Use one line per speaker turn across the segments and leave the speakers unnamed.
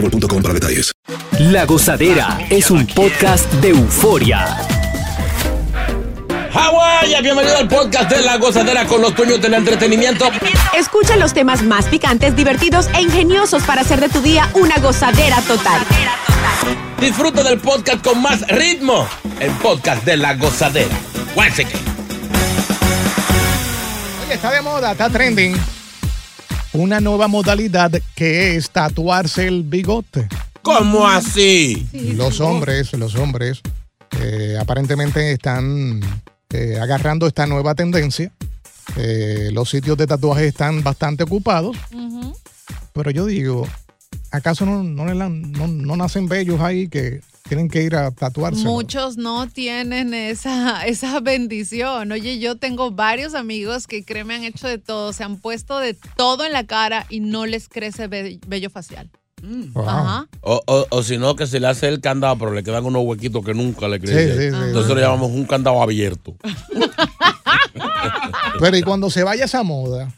boostmobile.com para detalles.
La Gozadera es un podcast de euforia.
Hawái, bienvenido al podcast de La Gozadera con los dueños del entretenimiento.
Escucha los temas más picantes, divertidos e ingeniosos para hacer de tu día una gozadera total.
Disfruta del podcast con más ritmo. El podcast de La Gozadera.
Oye, está de moda, está trending. Una nueva modalidad que es tatuarse el bigote.
¿Cómo así?
Los hombres, los hombres, eh, aparentemente están eh, agarrando esta nueva tendencia. Eh, los sitios de tatuajes están bastante ocupados. Pero yo digo, ¿acaso no, no, no- no nacen bellos ahí que tienen que ir a tatuarse?
Muchos no tienen esa, esa bendición. Oye, yo tengo varios amigos que créeme han hecho de todo, se han puesto de todo en la cara y no les crece ve- vello facial.
Wow.
Ajá.
O, o- o si no, que se le hace el candado, pero le quedan unos huequitos que nunca le
Sí,
crecen.
sí, sí,
Entonces
sí.
lo llamamos un candado abierto.
Pero y cuando se vaya esa moda,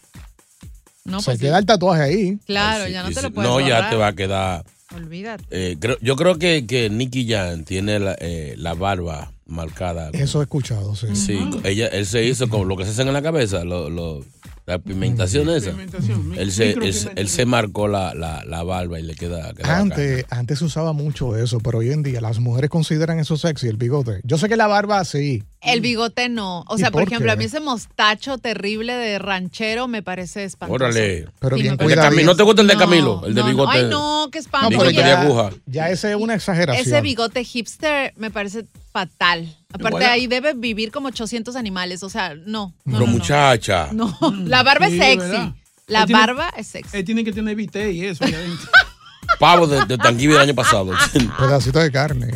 No,
se
pues sí.
queda el tatuaje ahí.
Claro, ya no te lo puedes
No, ya te va a quedar.
Olvídate.
eh, creo- yo creo que, que Nicky Jan tiene la, eh, la barba marcada.
Eso he escuchado, sí.
Sí, ella, él se hizo con lo que se hacen en la cabeza, lo, lo- la pigmentación esa. Él se, él, se- él se marcó la, la, la barba y le queda.
Antes, antes se usaba mucho eso, pero hoy en día las mujeres consideran eso sexy, el bigote. Yo sé que la barba sí.
El bigote no. O
¿Y
sea, por,
por
ejemplo,
qué?
a mí ese mostacho terrible de ranchero me parece espantoso.
Órale.
Pero
Sí,
bien.
Camilo, ¿No te gusta el de
No,
Camilo? El de
no, no.
bigote.
Ay, no, qué espanto.
No, ya,
aguja.
ya ese es una exageración.
Ese bigote hipster me parece fatal. Aparte,
Igual-
ahí debe vivir como 800 animales. O sea, no. no,
Pero
no, no.
muchacha.
No, la barba
Sí,
es sexy.
verdad.
La
Él tiene-
barba es sexy.
Él tiene que tener viste y eso.
Pavo de, de del año pasado.
Pedacito de carne.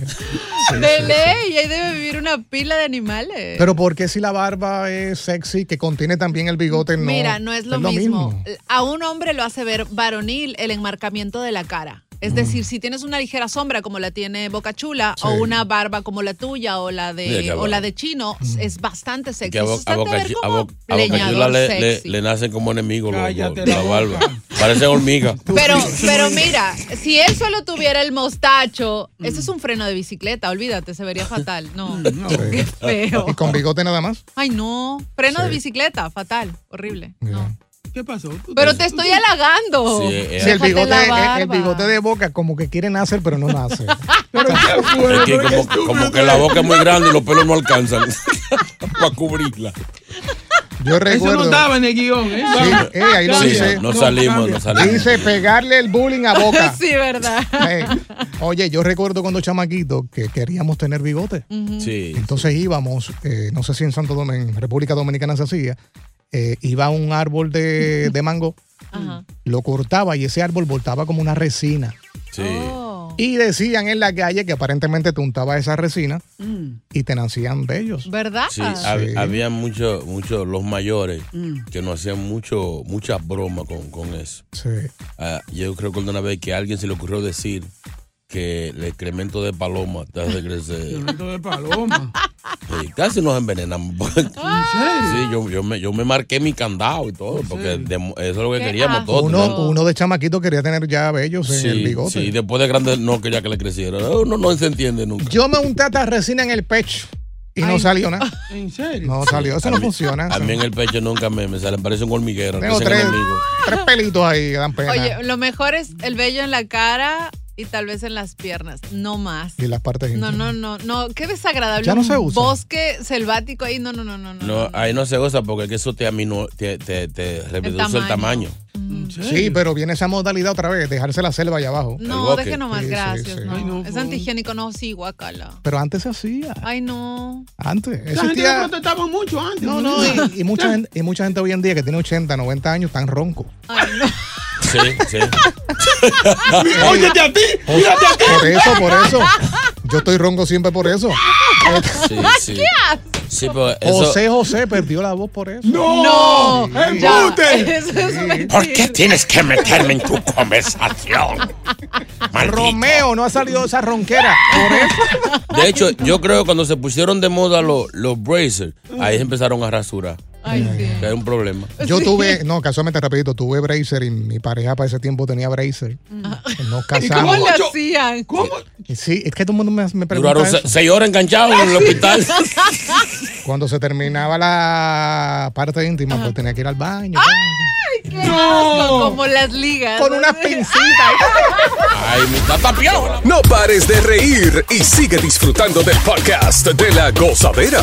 De ley, ahí debe vivir una pila de animales.
Pero ¿por qué si la barba es sexy, que contiene también el bigote, no?
Mira, no es lo, mismo. A un hombre lo hace ver varonil el enmarcamiento de la cara. Es decir, si tienes una ligera sombra como la tiene Boca Chula
Sí.
o una barba como la tuya o la de o la de Chino, es bastante sexy.
que a, Bo- Boca,
te ve
Chi- a
como
Bo- a Boca Chula le, le,
sexy.
le nacen como enemigos los- los- la barba. Parecen hormigas.
Pero, pero mira, si él solo tuviera el mostacho, eso es un freno de bicicleta, olvídate, se vería fatal. No,
No.
qué feo.
¿Y con bigote nada más?
Ay, no, freno
Sí.
de bicicleta, fatal, horrible. No.
¿Qué pasó? ¿Tú-
Pero te estoy halagando.
Sí, eh,
Sí, el bigote,
la
el- bigote de boca como que quiere nacer, pero no nace.
Pero
Es que como, que la boca es muy grande y los pelos no alcanzan para cubrirla.
Yo
Eso
recuerdo.
no estaba en el guion, ¿eh?
Sí, eh, ahí lo
Sí,
dice.
no salimos, no salimos.
Dice pegarle el bullying a boca.
Sí, verdad.
Oye, yo recuerdo cuando chamaquito que queríamos tener bigote.
Sí.
Entonces íbamos, eh, no sé si en Santo Domingo, en República Dominicana se hacía, eh, iba a un árbol de, de mango,
Ajá.
lo cortaba y ese árbol voltaba como una resina.
Sí.
Oh.
Y decían en la calle que aparentemente te untaba esa resina
Mm,
y te nacían bellos.
¿Verdad?
Sí, hab-
Sí.
había muchos, muchos, los mayores
mm.
que nos hacían mucho, muchas bromas con, con eso.
Sí.
Ah, yo creo que una vez que a alguien se le ocurrió decir que el excremento de paloma te hace crecer.
Violento de paloma.
Sí, casi nos envenenamos.
¿En serio?
Sí, yo, yo, me, yo me marqué mi candado y todo, porque de- eso es lo que queríamos
asco.
todos.
Uno,
¿no?
uno de chamaquito quería tener ya bellos en el bigote.
sí, después de grande no quería que le creciera. Uno no se entiende nunca.
Yo me unté hasta resina en el pecho y no salió nada.
¿En serio?
No salió, eso
A
no
mí-
funciona.
A mí en el pecho nunca me, me sale, parece un hormiguero.
Tengo tres, tres pelitos ahí que dan pena.
Oye, lo mejor es el vello en la cara y tal vez en las piernas, no más.
Y las partes
No, no, no, no, qué desagradable.
Ya no se usa.
Bosque selvático ahí, no, no, no, no. no.
No, ahí no se goza porque es que eso te, aminu- te, te, te reduce el tamaño.
Sí, pero viene esa modalidad otra vez, dejarse la selva allá abajo.
No, deje nomás,
Sí,
gracias.
sí.
no.
Ay, no,
es antihigiénico, no, sí, guacala.
Pero antes se hacía.
Ay, no.
Antes.
La gente no
Existía.
protestaba mucho antes.
No, no, y, y mucha gente, y mucha gente hoy en día que tiene 80, 90 años están ronco.
Ay, no.
Sí, sí.
Óyete a ti, fíjate a ti.
Por eso, por eso. Yo estoy ronco siempre por eso.
Sí, sí. Sí, eso.
José José perdió la voz por eso.
No,
Sí.
embute.
Eso es mentira.
¿Por qué tienes que meterme en tu conversación? Maldito.
Romeo no ha salido esa ronquera. Por eso.
De hecho, yo creo que cuando se pusieron de moda los, los bracers, ahí se empezaron a rasurar.
Ay, sí.
Que hay un problema.
Yo tuve, no, casualmente rapidito, tuve bracer y mi pareja para ese tiempo tenía bracer. Nos
¿Cómo
casamos.
le
Yo-
hacían?
¿Cómo?
Sí, es que todo el mundo me, me pregunta
Duraron
eso.
seis horas enganchados en el hospital.
Cuando se terminaba la parte íntima, pues tenía que ir al baño.
Qué asco, como las ligas.
Con unas pincitas.
Ay, mi tata piola.
No pares de reír y sigue disfrutando del podcast de la gozadera.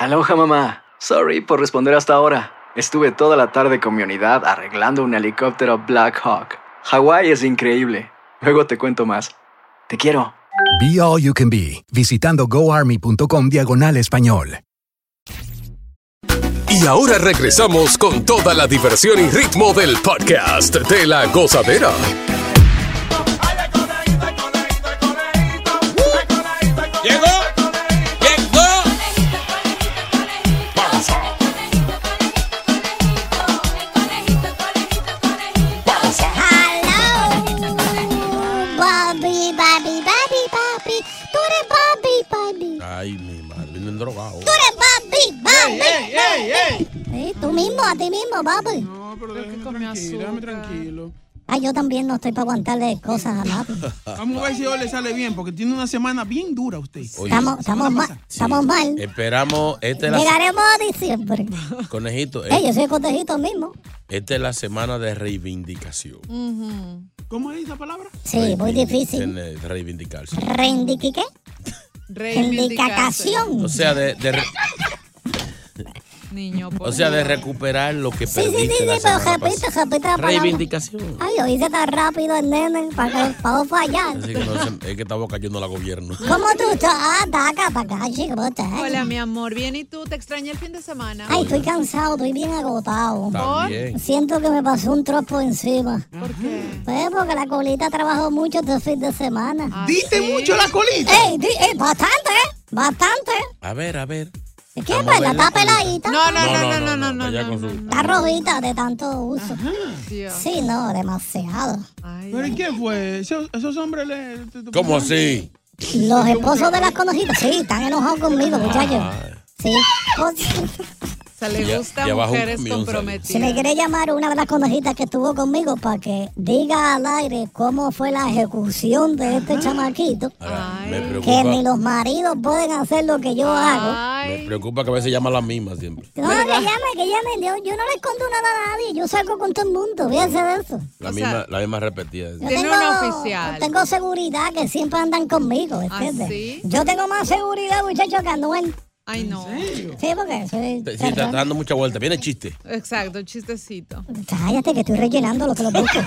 Aloha mamá. Sorry por responder hasta ahora. Estuve toda la tarde con mi unidad arreglando un helicóptero Black Hawk. Hawái es increíble. Luego te cuento más. Te quiero.
Be All You Can Be, visitando goarmy.com diagonal español.
Y ahora regresamos con toda la diversión y ritmo del podcast de la gozadera.
Mismo, Bobby.
No, pero déjame tranquilo, déjame tranquilo.
Ay, yo también no estoy para aguantarle cosas a Bobby.
Vamos a ver si hoy le sale bien, porque tiene una semana bien dura usted.
Oye,
Estamos, estamos mal, estamos mal.
esperamos. Esta es la,
Llegaremos a diciembre.
conejito,
Ey,
eh,
yo soy cotejito mismo.
esta es la semana de reivindicación.
¿Cómo es esa palabra?
Sí, muy difícil.
Reivindicarse.
¿Rendiqui qué? Reivindicación.
O sea, de, de re-
Niño, por
o sea, de recuperar lo que
Sí, sí, sí,
perdiste
sí,
la
pero repite, repite la palabra.
Reivindicación.
Ay, lo hice tan rápido el nene para que para no fallar.
Así que no es que estamos cayendo la gobierno.
¿Cómo tú estás? Ah, acá para acá, chico. ¿cómo estás?
Hola, mi amor. Bien, ¿y tú? ¿Te extrañé el fin de semana?
Ay, estoy cansado, estoy bien agotado.
También.
Siento que me pasó un tropo encima.
¿Por qué?
Pues porque la colita trabajó mucho este fin de semana.
¿Ah,
¿Diste
sí?
mucho la colita?
¡Ey, di- ey, bastante, ¿eh? Bastante.
A ver, a ver.
¿Qué
Vamos a
pues?
ver
Está peladita.
No, no, no, no, no, no, no.
Está rojita de tanto uso. Sí, no, demasiado.
Ay,
¿Pero y
ay.
qué fue? ¿Esos, hombres le...
¿Cómo así?
Los esposos de las conejitas, sí, están enojados conmigo, muchachos. Sí. Pues,
Se le
Ya-
gusta
ya
mujeres comprometidas.
Si me quiere llamar una de las conejitas que estuvo conmigo para que diga al aire cómo fue la ejecución de este chamaquito,
Ahora,
Ay.
me
que ni los maridos pueden hacer lo que yo hago.
me preocupa que a veces llama la misma siempre.
No, que llame, que llame. Yo, yo no le escondo nada a nadie. Yo salgo con todo el mundo. Fíjense de eso.
La
O
misma,
sea,
la misma repetida.
Yo
Tiene una oficial.
Tengo seguridad que siempre andan conmigo,
¿Ah,
¿entiendes?
sí?
Yo tengo más seguridad, muchachos, que Anuel.
Ay, no.
Sí, porque soy...
Sí, está dando mucha vuelta. Viene chiste.
Exacto, chistecito.
Cállate, que estoy rellenando lo que lo busco.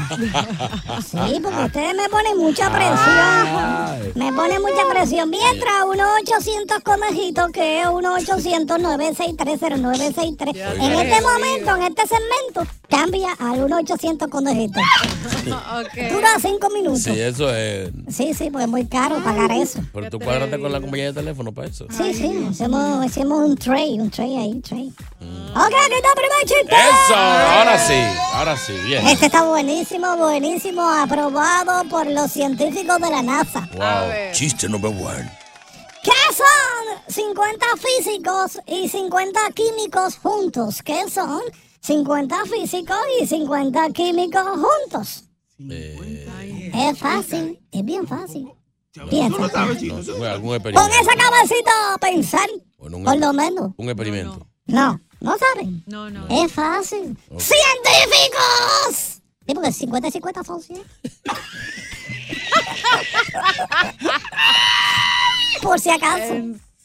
Sí, porque ustedes me ponen mucha presión. Me ponen mucha presión. Mientras, 1-800 conejitos, que es 1-800-963-0963. En este momento, en este segmento, Cambia al 1-800 conejito.
Ok.
Dura cinco minutos.
Sí, eso es.
Sí, sí, pues es muy caro pagar eso.
Pero tú cuadraste con la compañía de teléfono para eso.
Sí, sí, hacemos, hacemos un tray, un tray ahí, un tray. Ok, aquí está el primer chiste.
Eso, ahora sí, ahora sí, bien.
Este está buenísimo, buenísimo, aprobado por los científicos de la NASA.
Wow, chiste number one.
¿Qué son 50 físicos y 50 químicos juntos? ¿Qué son 50 físicos y 50 químicos juntos? Es fácil, es bien fácil. Piensa.
No, algún
Pon esa cabecita a pensar,
un-
por lo menos.
Un experimento.
No, no saben.
No, no.
Es fácil. ¡Científicos! Sí, porque 50 y 50 son 100. Por si acaso.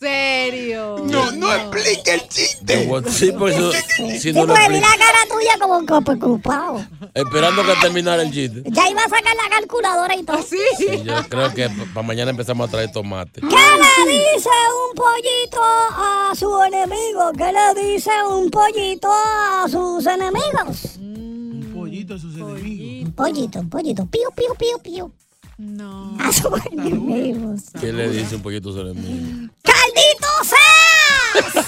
¿En serio?
No, no explique el chiste.
Sí, pues eso, si
Sí,
no lo
porque vi la cara tuya como que preocupado.
Esperando que terminara el chiste.
Ya iba a sacar la calculadora y todo.
¿Sí?
Sí, yo creo que para mañana empezamos a traer tomate.
¿Qué le dice un pollito a su enemigo? ¿Qué le dice un pollito a sus enemigos?
Un pollito a sus enemigos.
Un pollito, un pollito. Pío, pío, pío, pío.
No.
A sus enemigos.
¿Qué le dice un poquito sobre mí?
¡Caldito seas!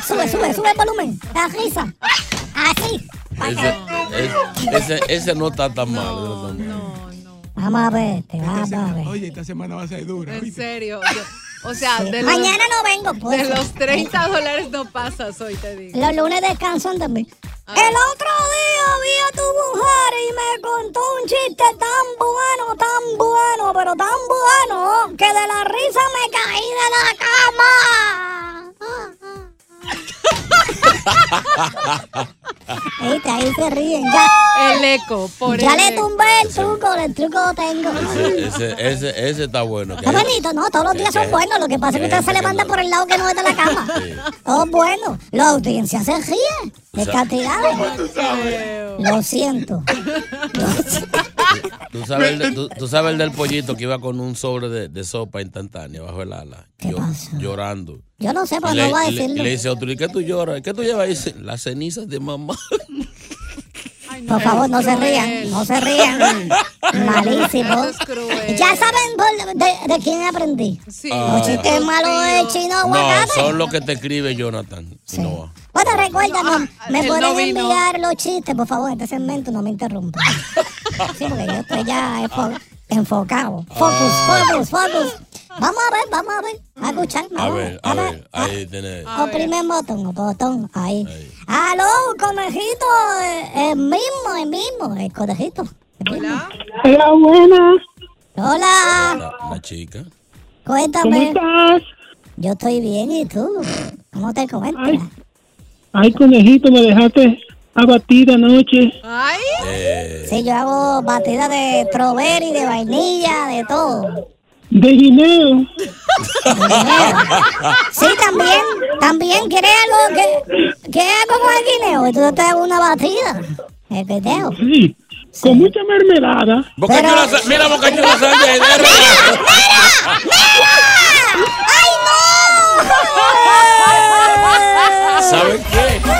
sube, sube, sube el volumen. La risa. Así.
Ese, es- ese, ese no está tan mal. ese no mal.
Vamos a ver, te vamos a ver.
Oye, esta semana va a ser dura.
En serio. O sea, de los,
Mañana no vengo, pues.
de los 30 dólares no pasas hoy, te digo.
Los lunes descansan también. El otro día vi a tu mujer y me contó un chiste tan bueno, tan bueno, pero tan bueno, que de la risa me caí de la cama. Viste, ahí se ríen. Ya,
El eco, por
ya
el
le
eco.
tumbé el truco, el truco lo tengo.
Ese, ese, ese está bueno. que
Está
hay-
bonito, no, todos los días son buenos. Lo que pasa es que usted se levanta
no-
por el lado que no es de la cama. Todo bueno. La audiencia se ríe de cantidades. Lo siento.
¿Tú sabes, el de- tú, tú sabes el del pollito que iba con un sobre de, de sopa instantánea bajo el ala.
¿Qué pasó?
Llorando.
Yo no sé, pero no voy a
y le- y
decirlo.
le dice a otro, ¿y qué tú lloras? ¿Qué tú llevas? Y dice, las cenizas de mamá.
Por favor, no se rían, no se rían. Malísimo. Ya saben por- de, de quién aprendí.
Sí.
Los chistes malos de chino
Ah. No,
aguacate.
son los que te escribe Jonathan. No.
Bueno, recuerda, no, me
él
pueden
vino.
enviar los chistes, por favor, este segmento no me interrumpa. Sí, porque yo estoy ya enfo- enfocado. Focus, focus, focus. Vamos a ver, vamos a ver. A escuchar.
A ver, a ver, ahí tenés.
Oprime el botón, el botón, ahí. Aló, conejito, eh, el mismo, el mismo, el conejito.
Hola.
Hola, buenas.
Hola,
La, la chica.
cuéntame.
estás?
Yo estoy bien, ¿y tú? ¿Cómo te encuentras?
Ay, conejito, me dejaste abatida anoche.
Ay.
Eh,
Sí, yo hago batida de strawberry, de vainilla, de todo.
De guineo.
Sí, también, también, ¿quieres algo que, que hago con el guineo? Entonces te hago una batida. El guineo.
Sí. Con mucha mermelada.
Boca
Pero-
Chula mira, Boca Chula Sánchez, de relajo. ¿Saben qué?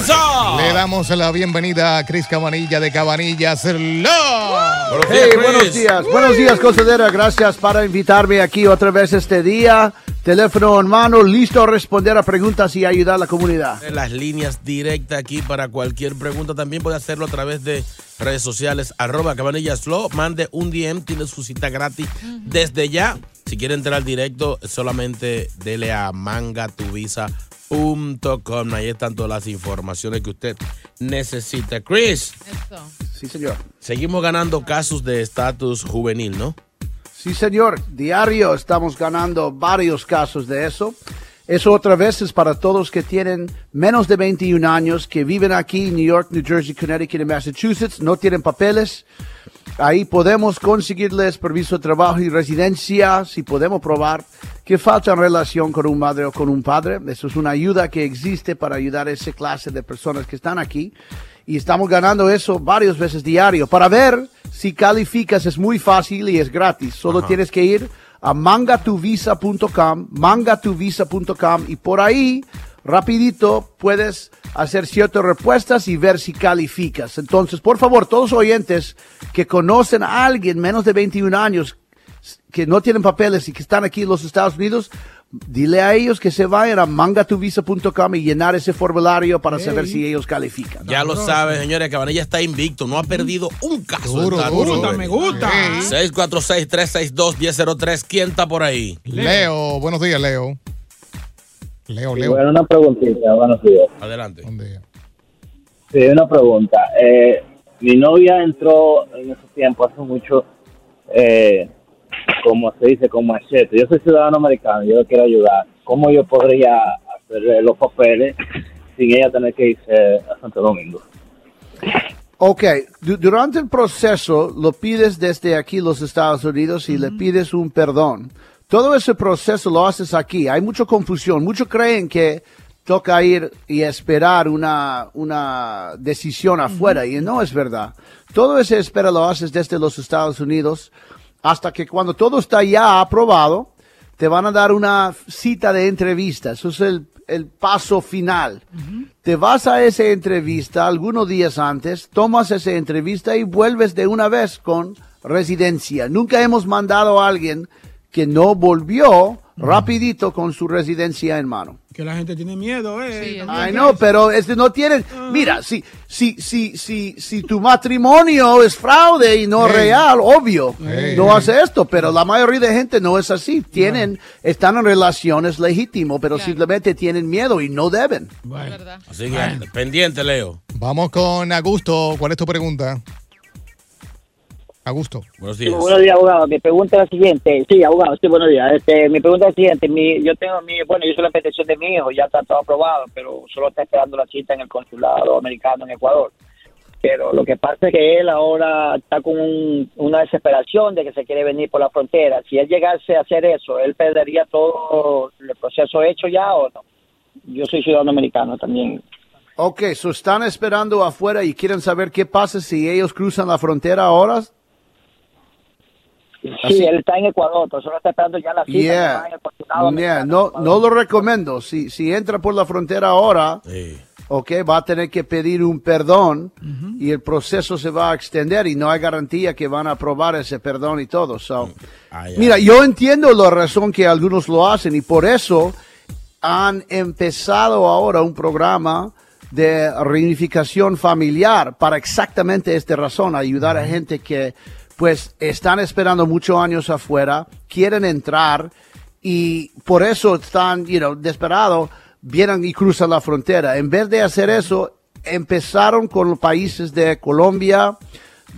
¡Eso!
Le damos la bienvenida a Cris Cabanilla de Cabanillas
días,
Hey, buenos días, buenos días, Cosadera. Gracias para invitarme aquí otra vez este día. Teléfono en mano, listo a responder a preguntas y ayudar a la comunidad.
Las líneas directas aquí para cualquier pregunta. También puede hacerlo a través de redes sociales, arroba cabanillas flow. Mande un DM, tiene su cita gratis desde ya. Si quiere entrar al directo, solamente dele a mangatuvisa.com. Ahí están todas las informaciones que usted necesita. Chris,
Eso.
Sí, señor.
seguimos ganando casos de estatus juvenil, ¿no?
Sí, señor. Diario estamos ganando varios casos de eso. Eso otra vez es para todos que tienen menos de 21 años, que viven aquí en New York, New Jersey, Connecticut y Massachusetts, no tienen papeles. Ahí podemos conseguirles permiso de trabajo y residencia si podemos probar que falta en relación con un madre o con un padre. Eso es una ayuda que existe para ayudar a esa clase de personas que están aquí. y estamos ganando eso varias veces diario. Para ver si calificas es muy fácil y es gratis. Solo
Ajá.
tienes que ir a mangatuvisa.com, mangatuvisa.com y por ahí rapidito puedes hacer ciertas respuestas y ver si calificas. Entonces, por favor, todos los oyentes que conocen a alguien menos de 21 años que no tienen papeles y que están aquí en los Estados Unidos, dile a ellos que se vayan a mangatuvisa.com y llenar ese formulario para saber si ellos califican.
Ya lo saben, señores, Cabanilla está invicto, no ha perdido un caso.
Duro. Me gusta, me gusta.
646-362-1003. ¿Quién está por ahí?
Leo, buenos días, Leo. Leo, Leo.
bueno, una preguntita, buenos días.
Adelante.
Sí, una pregunta. Eh, mi novia entró en ese tiempo, hace mucho, eh, como se dice, con machete. Yo soy ciudadano americano, yo le quiero ayudar. ¿Cómo yo podría hacer los papeles sin ella tener que irse a Santo Domingo?
Ok, du- durante el proceso lo pides desde aquí los Estados Unidos y le pides un perdón. Todo ese proceso lo haces aquí. Hay mucha confusión. Muchos creen que toca ir y esperar una, una decisión afuera y no es verdad. Todo ese espera lo haces desde los Estados Unidos hasta que cuando todo está ya aprobado, te van a dar una cita de entrevista. Eso es el, el paso final. Te vas a esa entrevista algunos días antes, tomas esa entrevista y vuelves de una vez con residencia. Nunca hemos mandado a alguien que no volvió rapidito con su residencia en mano.
Que la gente tiene miedo, ¿eh?
Ay, no, pero este no tienen. Mira, si, si, si, si, si tu matrimonio es fraude y no
Ey.
real, obvio,
Ey.
no hace esto. Pero la mayoría de gente no es así. Tienen, están en relaciones legítimas, pero simplemente tienen miedo y no deben.
Así que, pendiente, Leo.
Vamos con Augusto. ¿Cuál es tu pregunta? Augusto.
Buenos
Sí, buenos días, abogado. Mi pregunta es la siguiente. Sí, abogado, sí, buenos días. Este, mi pregunta es la siguiente. Mi, yo tengo mi, bueno, yo hice la petición de mi hijo, ya está todo aprobado, pero solo está esperando la cita en el consulado americano en Ecuador. Pero lo que pasa es que él ahora está con un- una desesperación de que se quiere venir por la frontera. Si él llegase a hacer eso, ¿él perdería todo el proceso hecho ya o no? Yo soy ciudadano americano también.
Ok, so están esperando afuera y quieren saber qué pasa si ellos cruzan la frontera ahora.
Sí, él está en Ecuador, pero solo está esperando ya la cita.
Yeah.
en el consulado
Yeah, no, no lo recomiendo. Si, si entra por la frontera ahora, ok, va a tener que pedir un perdón y el proceso se va a extender y no hay garantía que van a aprobar ese perdón y todo. So, mira, yo entiendo la razón que algunos lo hacen y por eso han empezado ahora un programa de reunificación familiar para exactamente esta razón, ayudar a gente que pues están esperando muchos años afuera, quieren entrar y por eso están, you know, desesperados, vienen y cruzan la frontera. En vez de hacer eso, empezaron con los países de Colombia,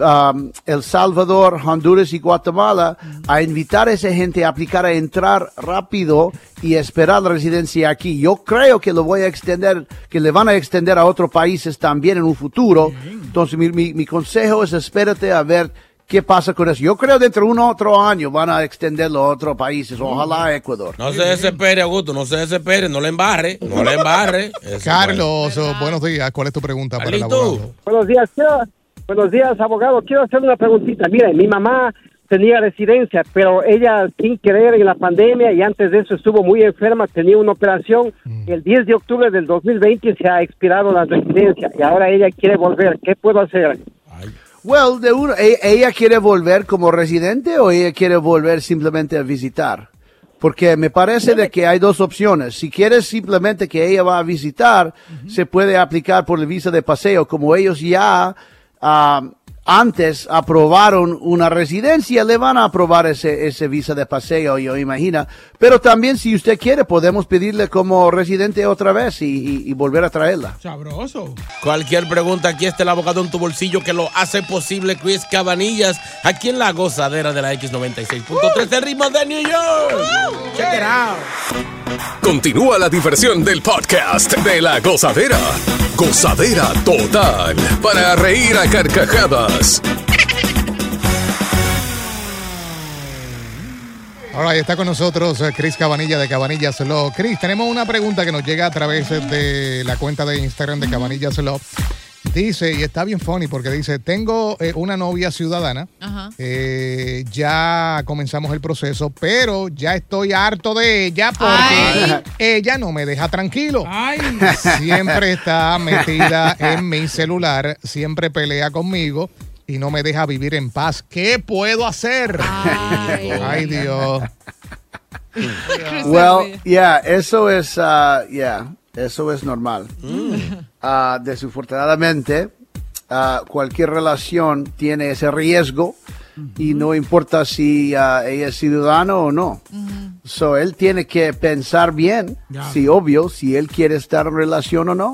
um, El Salvador, Honduras y Guatemala a invitar a esa gente a aplicar a entrar rápido y esperar la residencia aquí. Yo creo que lo voy a extender, que le van a extender a otros países también en un futuro. Entonces mi, mi, mi consejo es espérate a ver qué pasa con eso. Yo creo dentro de un otro año van a extenderlo a otros países, ojalá a Ecuador.
No se desespere, Augusto, no se desespere, no le embarre, no le embarre. Eso,
Carlos, buenos días. ¿Cuál es tu pregunta para el abogado?
Buenos días, quiero- buenos días, abogado. Quiero hacer una preguntita. Mire, mi mamá tenía residencia, pero ella sin querer en la pandemia y antes de eso estuvo muy enferma, tenía una operación. El 10 de octubre del 2020 se ha expirado la residencia y ahora ella quiere volver. ¿Qué puedo hacer?
Well, de uno, ¿e- ¿ella quiere volver como residente o ella quiere volver simplemente a visitar? Porque me parece de que hay dos opciones. Si quieres simplemente que ella va a visitar, se puede aplicar por el visa de paseo. Como ellos ya ah, antes aprobaron una residencia, le van a aprobar ese, ese visa de paseo, yo imagino. Pero también si usted quiere, podemos pedirle como residente otra vez y, y- y volver a traerla.
Sabroso.
Cualquier pregunta, aquí está el abogado en tu bolsillo que lo hace posible, Chris Cabanillas, aquí en la gozadera de la X96.3, el ritmo de New York. Check it out.
Continúa la diversión del podcast de la gozadera. Gozadera total. Para reír a carcajadas.
Ahora está con nosotros eh, Chris Cabanilla de Cabanillas Law. Chris, tenemos una pregunta que nos llega a través de la cuenta de Instagram de Cabanillas Law. Dice, y está bien funny porque dice, tengo eh, una novia ciudadana,
Ajá.
eh, ya comenzamos el proceso, pero ya estoy harto de ella porque ella no me deja tranquilo. Siempre está metida en mi celular, siempre pelea conmigo y no me deja vivir en paz. ¿Qué puedo hacer? Ay, Dios.
Well, yeah, eso es, uh, yeah, eso es normal.
Mm.
Ah, desafortunadamente, ah, cualquier relación tiene ese riesgo y no importa si ah, ella es ciudadano o no. So, él tiene que pensar bien, si obvio, si él quiere estar en relación o no.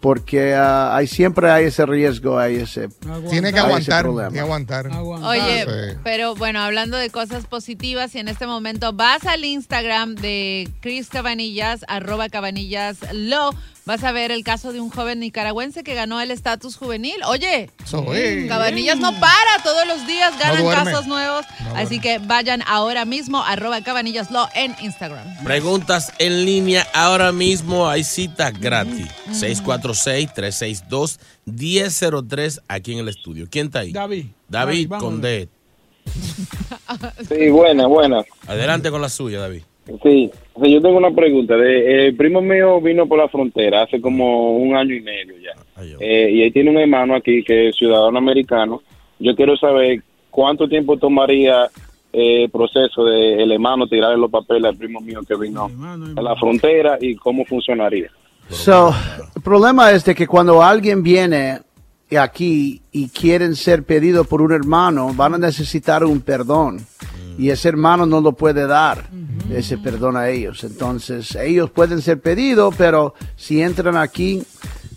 Porque ah, hay, siempre hay ese riesgo, hay ese...
Tiene que aguantar, tiene que aguantar.
Oye,
Sí.
pero bueno, hablando de cosas positivas, y en este momento vas al Instagram de Chris Cabanillas, arroba Cabanillas Lo, vas a ver el caso de un joven nicaragüense que ganó el estatus juvenil. Oye,
es.
Cabanillas no para, todos los días ganan casos nuevos. Así que vayan ahora mismo, arroba Cabanillas Lo en Instagram.
Preguntas en línea ahora mismo. Hay cita gratis. 646-362-1003 aquí en el estudio. ¿Quién está ahí?
David.
David
David,
con D.
Sí, buena, buena.
Adelante con la suya, David.
Sí, o sea, yo tengo una pregunta. De, el primo mío vino por la frontera hace como un año y medio ya. Eh, y él tiene un hermano aquí que es ciudadano americano. Yo quiero saber cuánto tiempo tomaría eh, el proceso de el hermano tirarle los papeles al primo mío que vino a la frontera y cómo funcionaría.
So, el problema es de que cuando alguien viene aquí y quieren ser pedido por un hermano, van a necesitar un perdón. Y ese hermano no lo puede dar, ese perdón a ellos. Entonces, ellos pueden ser pedidos, pero si entran aquí,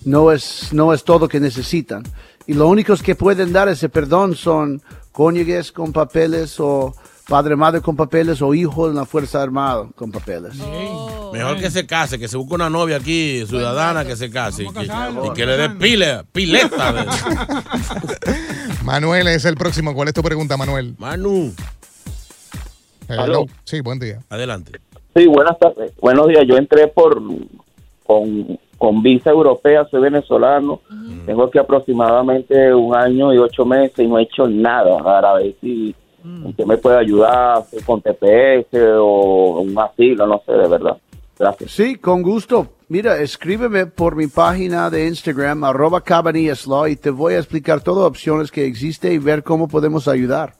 no es, no es todo que necesitan. Y los únicos que pueden dar ese perdón son cónyuges con papeles o padre, madre con papeles o hijos en la Fuerza Armada con papeles.
Mejor que se case, que se busque una novia aquí, ciudadana, que se case. Y que, y que le dé pile, pileta. de-
Manuel es el próximo. ¿Cuál es tu pregunta, Manuel?
Manu.
Hello. Sí, buen día.
Adelante.
Sí, buenas tardes. Buenos días. Yo entré por con, con visa europea, soy venezolano. Tengo aquí aproximadamente un año y ocho meses y no he hecho nada para ver si usted me puede ayudar con TPS o un asilo, no sé, de verdad. Gracias.
Sí, con gusto. Mira, escríbeme por mi página de Instagram, arroba cabanillaslaw, y te voy a explicar todas las opciones que existen y ver cómo podemos ayudar.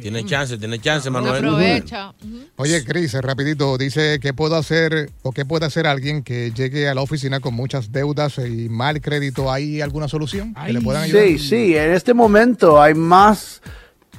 Tiene chance, tiene chance, Manuel.
Aprovecha.
Oye, Cris, rapidito, dice ¿qué puedo hacer o qué puede hacer alguien que llegue a la oficina con muchas deudas y mal crédito? ¿Hay alguna solución que le puedan ayudar?
Sí, sí, en este momento hay más,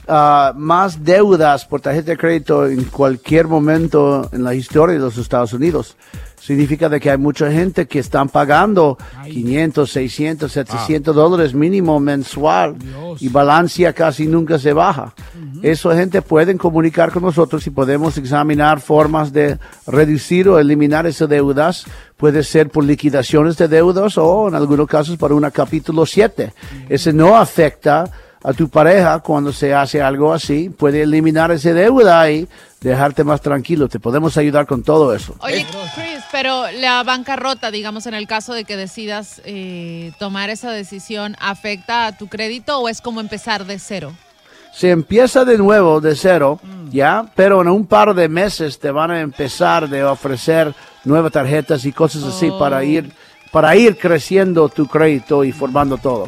ah, más deudas por tarjeta de crédito en cualquier momento en la historia de los Estados Unidos. Significa de que hay mucha gente que están pagando 500, 600, 700 dólares mínimo mensual y balancia casi nunca se baja. Esa gente pueden comunicar con nosotros y podemos examinar formas de reducir o eliminar esas deudas. Puede ser por liquidaciones de deudas o en algunos casos por una capítulo 7. Ese no afecta a tu pareja cuando se hace algo así. Puede eliminar esa deuda y dejarte más tranquilo. Te podemos ayudar con todo eso.
Oye, Chris, pero la bancarrota, digamos, en el caso de que decidas eh, tomar esa decisión, ¿afecta a tu crédito o es como empezar de cero?
se empieza de nuevo de cero, ya, pero en un par de meses te van a empezar de ofrecer nuevas tarjetas y cosas así para ir para ir creciendo tu crédito y formando todo.